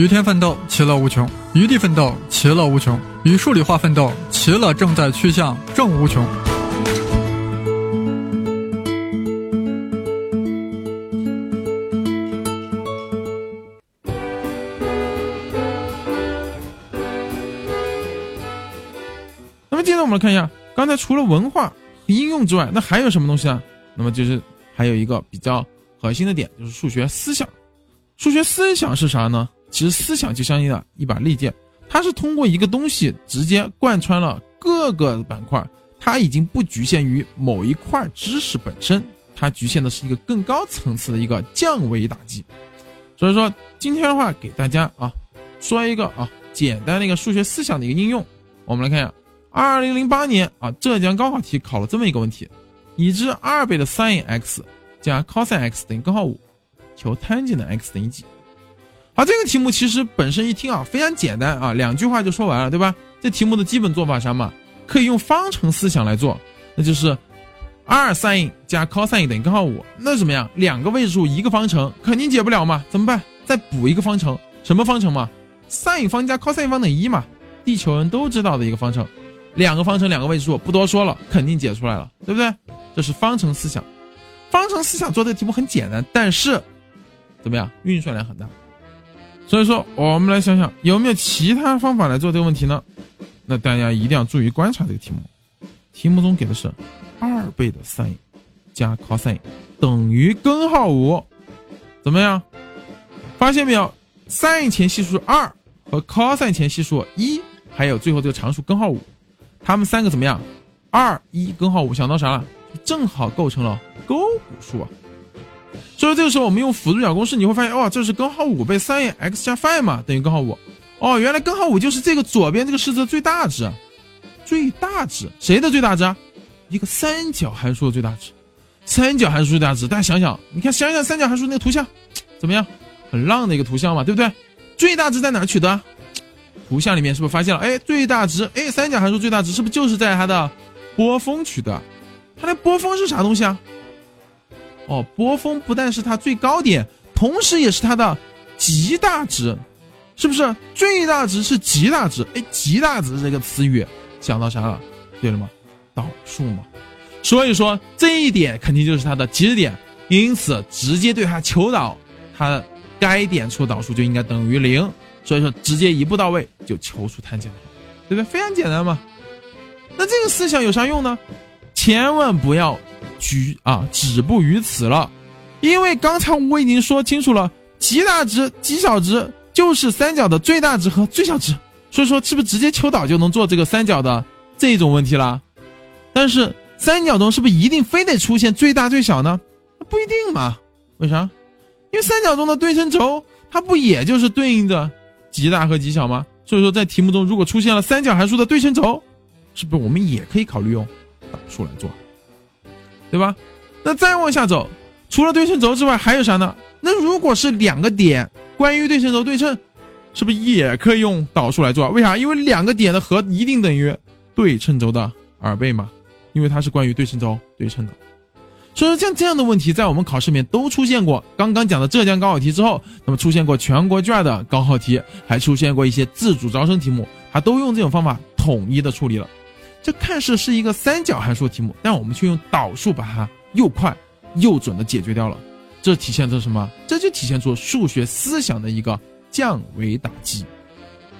与天奋斗，其乐无穷；与地奋斗，其乐无穷；与数理化奋斗，其乐正在趋向正无穷。那么接着我们来看一下，刚才除了文化和应用之外，那还有什么东西呢？那么就是还有一个比较核心的点，就是数学思想。数学思想是啥呢？其实思想就相当于一把利剑，它是通过一个东西直接贯穿了各个板块，它已经不局限于某一块知识本身，它局限的是一个更高层次的一个降维打击。所以说今天的话给大家啊说一个啊简单的一个数学思想的一个应用，我们来看一下，二零零八年啊浙江高考题考了这么一个问题：已知二倍的 sin x 加 cos x 等于根号五，求 tangent 的 x 等于几？啊，这个题目其实本身一听啊，非常简单啊，两句话就说完了，对吧？这题目的基本做法啥嘛？可以用方程思想来做，那就是二 sin 加 cos 等于根号五，那怎么样？两个位数一个方程，肯定解不了嘛？怎么办？再补一个方程，什么方程嘛？sin 方加 cos 方等于一嘛？地球人都知道的一个方程，两个方程两个位数，不多说了，肯定解出来了，对不对？这是方程思想，方程思想做这个题目很简单，但是怎么样？运算量很大。所以说，我们来想想有没有其他方法来做这个问题呢？那大家一定要注意观察这个题目。题目中给的是二倍的 sin 加 cos 等于根号五，怎么样？发现没有？sin 前系数二和 cos 前系数一，还有最后这个常数根号五，它们三个怎么样？二一根号五，想到啥了？正好构成了勾股数啊。所以这个时候我们用辅助角公式，你会发现，哦，这是根号五倍 sin x 加 phi 嘛，等于根号五。哦，原来根号五就是这个左边这个式子的最大值，最大值谁的最大值？一个三角函数的最大值，三角函数最大值。大家想想，你看想想三角函数那个图像，怎么样？很浪的一个图像嘛，对不对？最大值在哪取得？图像里面是不是发现了？哎，最大值，哎，三角函数最大值是不是就是在它的波峰取得？它的波峰是啥东西啊？哦，波峰不但是它最高点，同时也是它的极大值，是不是？最大值是极大值，哎，极大值这个词语想到啥了？对了吗？导数嘛。所以说这一点肯定就是它的极值点，因此直接对它求导，它该点处导数就应该等于零。所以说直接一步到位就求出碳减，对不对？非常简单嘛。那这个思想有啥用呢？千万不要。局啊，止步于此了，因为刚才我已经说清楚了，极大值、极小值就是三角的最大值和最小值，所以说是不是直接求导就能做这个三角的这种问题了？但是三角中是不是一定非得出现最大最小呢？不一定嘛，为啥？因为三角中的对称轴它不也就是对应着极大和极小吗？所以说在题目中如果出现了三角函数的对称轴，是不是我们也可以考虑用数来做？对吧？那再往下走，除了对称轴之外，还有啥呢？那如果是两个点，关于对称轴对称，是不是也可以用导数来做？为啥？因为两个点的和一定等于对称轴的二倍嘛，因为它是关于对称轴对称的。所以说，像这样的问题在我们考试里面都出现过。刚刚讲的浙江高考题之后，那么出现过全国卷的高考题，还出现过一些自主招生题目，它都用这种方法统一的处理了。这看似是一个三角函数题目，但我们却用导数把它又快又准的解决掉了。这体现出什么？这就体现出数学思想的一个降维打击。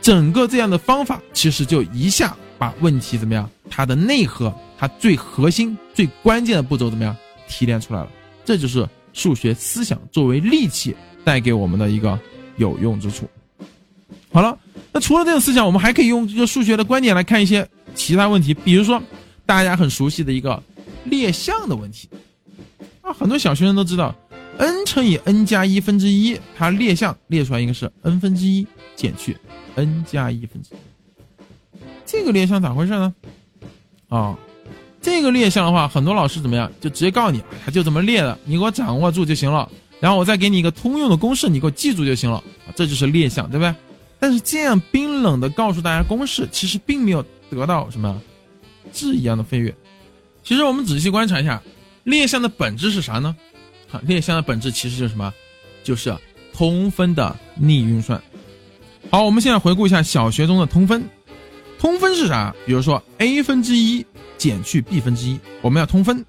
整个这样的方法，其实就一下把问题怎么样？它的内核，它最核心、最关键的步骤怎么样提炼出来了？这就是数学思想作为利器带给我们的一个有用之处。好了，那除了这种思想，我们还可以用这个数学的观点来看一些。其他问题，比如说大家很熟悉的一个列项的问题啊，很多小学生都知道，n 乘以 n 加一分之一，它列项列出来应该是 n 分之一减去 n 加一分之一，这个列项咋回事呢？啊，这个列项的话，很多老师怎么样，就直接告诉你，他就这么列的，你给我掌握住就行了，然后我再给你一个通用的公式，你给我记住就行了，这就是列项，对不对？但是这样冰冷的告诉大家公式，其实并没有。得到什么质一样的飞跃？其实我们仔细观察一下，列项的本质是啥呢？哈，列项的本质其实就是什么？就是通分的逆运算。好，我们现在回顾一下小学中的通分。通分是啥？比如说 a 分之一减去 b 分之一，我们要通分。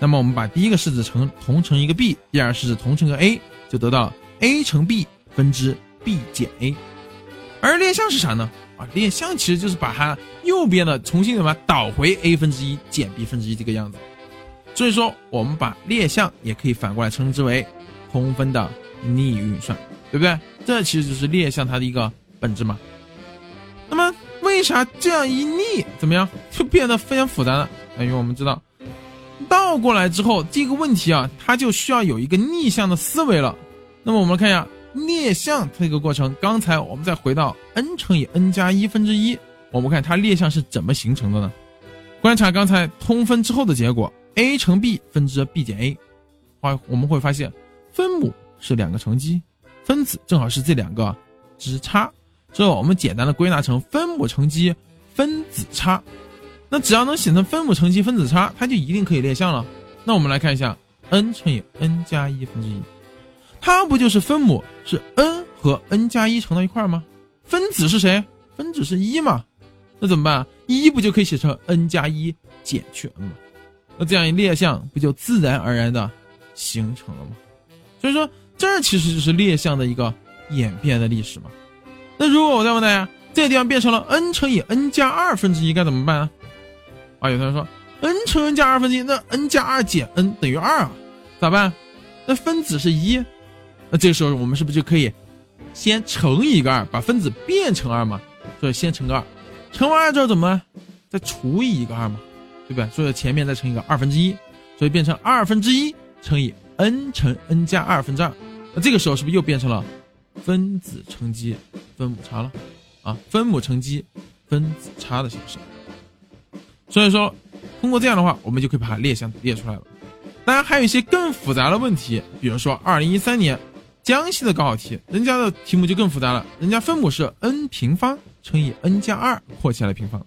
那么我们把第一个式子乘同乘一个 b，第二个式子同乘个 a，就得到 a 乘 b 分之 b 减 a。而裂项是啥呢？啊，裂项其实就是把它右边的重新怎么导回 a 分之一减 b 分之一这个样子。所以说，我们把列项也可以反过来称之为通分的逆运算，对不对？这其实就是列项它的一个本质嘛。那么，为啥这样一逆，怎么样就变得非常复杂呢？因为我们知道，倒过来之后，这个问题啊，它就需要有一个逆向的思维了。那么，我们看一下列项这个过程。刚才我们再回到 n 乘以 n 加一分之一，我们看它列项是怎么形成的呢？观察刚才通分之后的结果。a 乘 b 分之 b 减 a，好，我们会发现分母是两个乘积，分子正好是这两个之差，这我们简单的归纳成分母乘积分子差。那只要能写成分母乘积分子差，它就一定可以列项了。那我们来看一下 n 乘以 n 加一分之一，它不就是分母是 n 和 n 加一乘到一块吗？分子是谁？分子是一嘛？那怎么办？一不就可以写成 n 加一减去 n 吗？那这样一列项不就自然而然的形成了吗？所以说，这其实就是列项的一个演变的历史嘛。那如果我再问大家，这个地方变成了 n 乘以 n 加二分之一，该怎么办啊？啊，有同学说 n 乘 n 加二分之一，那 n 加二减 n 等于二啊，咋办？那分子是一，那这个时候我们是不是就可以先乘一个二，把分子变成二嘛？所以先乘个二，乘完二之后怎么？再除以一个二嘛？对不对？所以前面再乘一个二分之一，所以变成二分之一乘以 n 乘 n 加二分之二。那这个时候是不是又变成了分子乘积分母差了？啊，分母乘积分子差的形式。所以说，通过这样的话，我们就可以把它列项列出来了。当然，还有一些更复杂的问题，比如说二零一三年江西的高考题，人家的题目就更复杂了。人家分母是 n 平方乘以 n 加二扩起来的平方，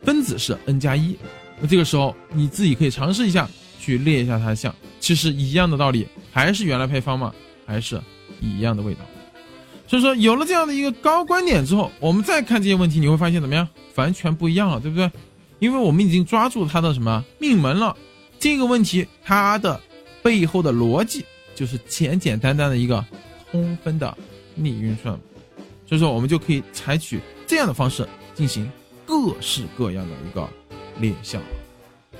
分子是 n 加一。那这个时候你自己可以尝试一下去列一下它的项，其实一样的道理，还是原来配方嘛，还是一样的味道。所以说有了这样的一个高观点之后，我们再看这些问题，你会发现怎么样？完全不一样了，对不对？因为我们已经抓住它的什么命门了。这个问题它的背后的逻辑就是简简单单的一个通分的逆运算，所以说我们就可以采取这样的方式进行各式各样的一个。列项，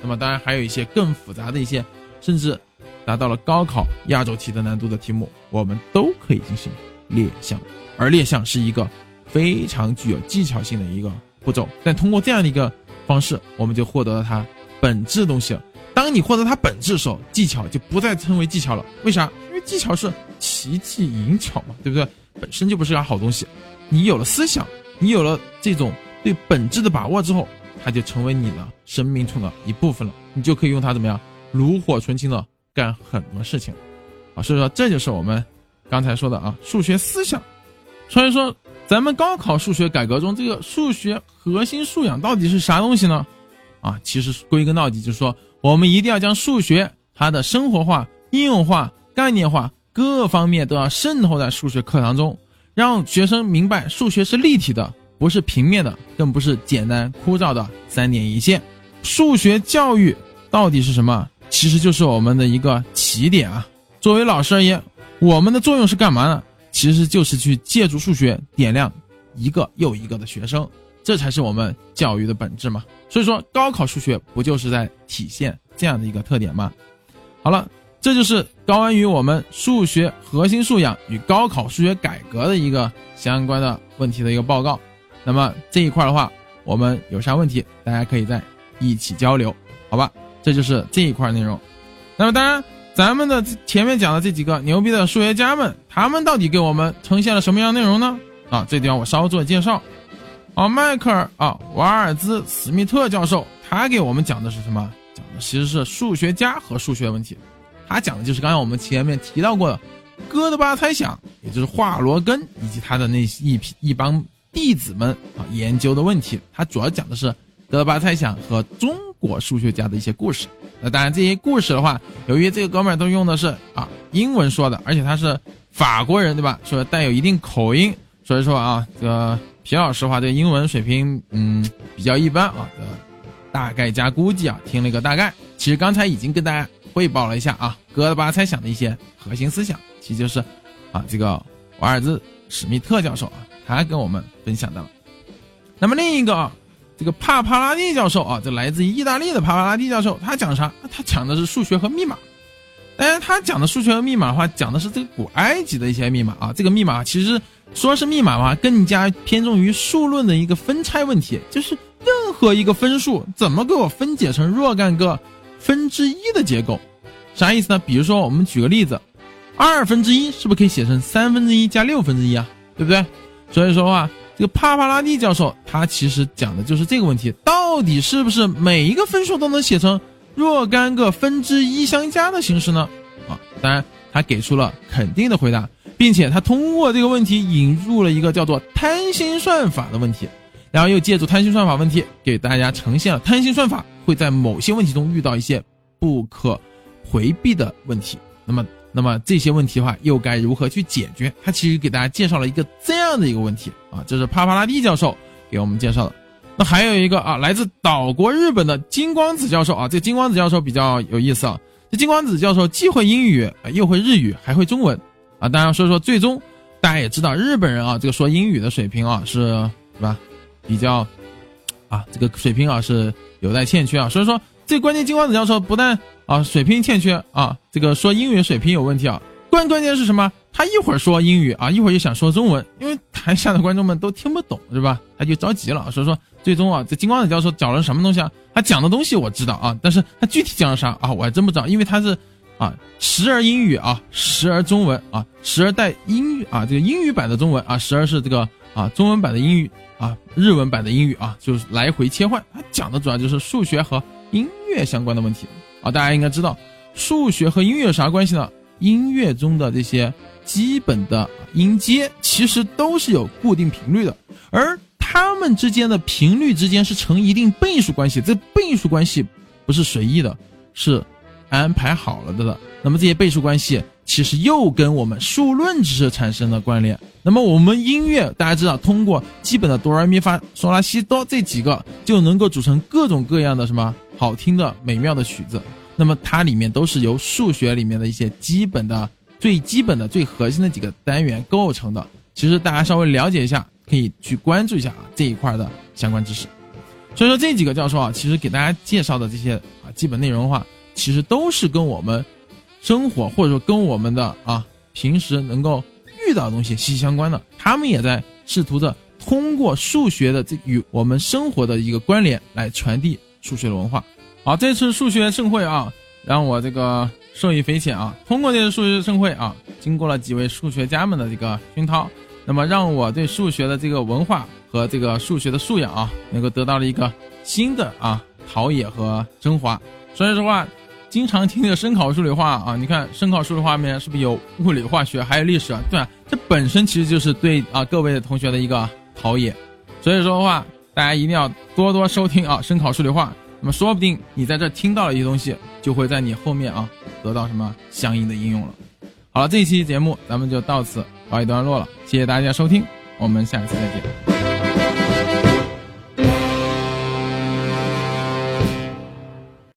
那么当然还有一些更复杂的一些，甚至达到了高考压轴题的难度的题目，我们都可以进行列项。而列项是一个非常具有技巧性的一个步骤，但通过这样的一个方式，我们就获得了它本质东西。当你获得它本质的时候，技巧就不再称为技巧了。为啥？因为技巧是奇技淫巧嘛，对不对？本身就不是个好东西。你有了思想，你有了这种对本质的把握之后。它就成为你的生命中的一部分了，你就可以用它怎么样炉火纯青的干很多事情，啊，所以说这就是我们刚才说的啊数学思想。所以说咱们高考数学改革中，这个数学核心素养到底是啥东西呢？啊，其实归根到底就是说，我们一定要将数学它的生活化、应用化、概念化各方面都要渗透在数学课堂中，让学生明白数学是立体的。不是平面的，更不是简单枯燥的三点一线。数学教育到底是什么？其实就是我们的一个起点啊。作为老师而言，我们的作用是干嘛呢？其实就是去借助数学点亮一个又一个的学生，这才是我们教育的本质嘛。所以说，高考数学不就是在体现这样的一个特点吗？好了，这就是关于我们数学核心素养与高考数学改革的一个相关的问题的一个报告。那么这一块的话，我们有啥问题，大家可以在一起交流，好吧？这就是这一块内容。那么当然，咱们的前面讲的这几个牛逼的数学家们，他们到底给我们呈现了什么样内容呢？啊，这地方我稍作介绍。啊，迈克尔啊，瓦尔兹史密特教授，他给我们讲的是什么？讲的其实是数学家和数学问题。他讲的就是刚才我们前面提到过的哥德巴猜想，也就是华罗庚以及他的那一批一帮。弟子们啊，研究的问题，他主要讲的是哥德巴猜想和中国数学家的一些故事。那当然，这些故事的话，由于这个哥们儿都用的是啊英文说的，而且他是法国人，对吧？所以带有一定口音，所以说啊，这个皮老师话，对英文水平嗯比较一般啊，大概加估计啊，听了一个大概。其实刚才已经跟大家汇报了一下啊，哥德巴猜想的一些核心思想，其实就是啊，这个瓦尔兹史密特教授啊，他跟我们分享的。那么另一个啊，这个帕帕拉蒂教授啊，这来自于意大利的帕帕拉蒂教授，他讲啥？他讲的是数学和密码。当然，他讲的数学和密码的话，讲的是这个古埃及的一些密码啊。这个密码其实说是密码的话，更加偏重于数论的一个分拆问题，就是任何一个分数怎么给我分解成若干个分之一的结构，啥意思呢？比如说，我们举个例子，二分之一是不是可以写成三分之一加六分之一啊？对不对？所以说话，这个帕帕拉蒂教授他其实讲的就是这个问题：到底是不是每一个分数都能写成？若干个分之一相加的形式呢？啊，当然他给出了肯定的回答，并且他通过这个问题引入了一个叫做贪心算法的问题，然后又借助贪心算法问题给大家呈现了贪心算法会在某些问题中遇到一些不可回避的问题。那么，那么这些问题的话又该如何去解决？他其实给大家介绍了一个这样的一个问题啊，这是帕帕拉蒂教授给我们介绍的。还有一个啊，来自岛国日本的金光子教授啊，这金光子教授比较有意思啊。这金光子教授既会英语，又会日语，还会中文啊。当然，说说最终大家也知道，日本人啊，这个说英语的水平啊，是是吧？比较啊，这个水平啊是有待欠缺啊。所以说，这关键金光子教授不但啊水平欠缺啊，这个说英语水平有问题啊。关关键是什么？他一会儿说英语啊，一会儿又想说中文，因为台下的观众们都听不懂，是吧？他就着急了，所以说。最终啊，这金光子教授讲了什么东西啊？他讲的东西我知道啊，但是他具体讲了啥啊？我还真不知道，因为他是啊，时而英语啊，时而中文啊，时而带英语啊，这个英语版的中文啊，时而是这个啊，中文版的英语啊，日文版的英语啊，就是来回切换。他讲的主要就是数学和音乐相关的问题啊。大家应该知道，数学和音乐有啥关系呢？音乐中的这些基本的音阶其实都是有固定频率的，而它们之间的频率之间是成一定倍数关系，这倍数关系不是随意的，是安排好了的了。那么这些倍数关系其实又跟我们数论知识产生了关联。那么我们音乐大家知道，通过基本的哆来咪发嗦拉西哆这几个就能够组成各种各样的什么好听的美妙的曲子。那么它里面都是由数学里面的一些基本的、最基本的、最核心的几个单元构成的。其实大家稍微了解一下。可以去关注一下啊这一块的相关知识，所以说这几个教授啊，其实给大家介绍的这些啊基本内容的话，其实都是跟我们生活或者说跟我们的啊平时能够遇到的东西息息相关的。他们也在试图的通过数学的这与我们生活的一个关联来传递数学的文化。好，这次数学盛会啊，让我这个受益匪浅啊。通过这次数学盛会啊，经过了几位数学家们的这个熏陶。那么让我对数学的这个文化和这个数学的素养啊，能够得到了一个新的啊陶冶和升华。所以说话，经常听这个声考数理化啊，你看声考数理化里面是不是有物理化学，还有历史啊？对啊，这本身其实就是对啊各位同学的一个陶冶。所以说的话，大家一定要多多收听啊声考数理化。那么说不定你在这听到了一些东西，就会在你后面啊得到什么相应的应用了。好了，这一期节目咱们就到此告一段落了，谢谢大家收听，我们下一次再见。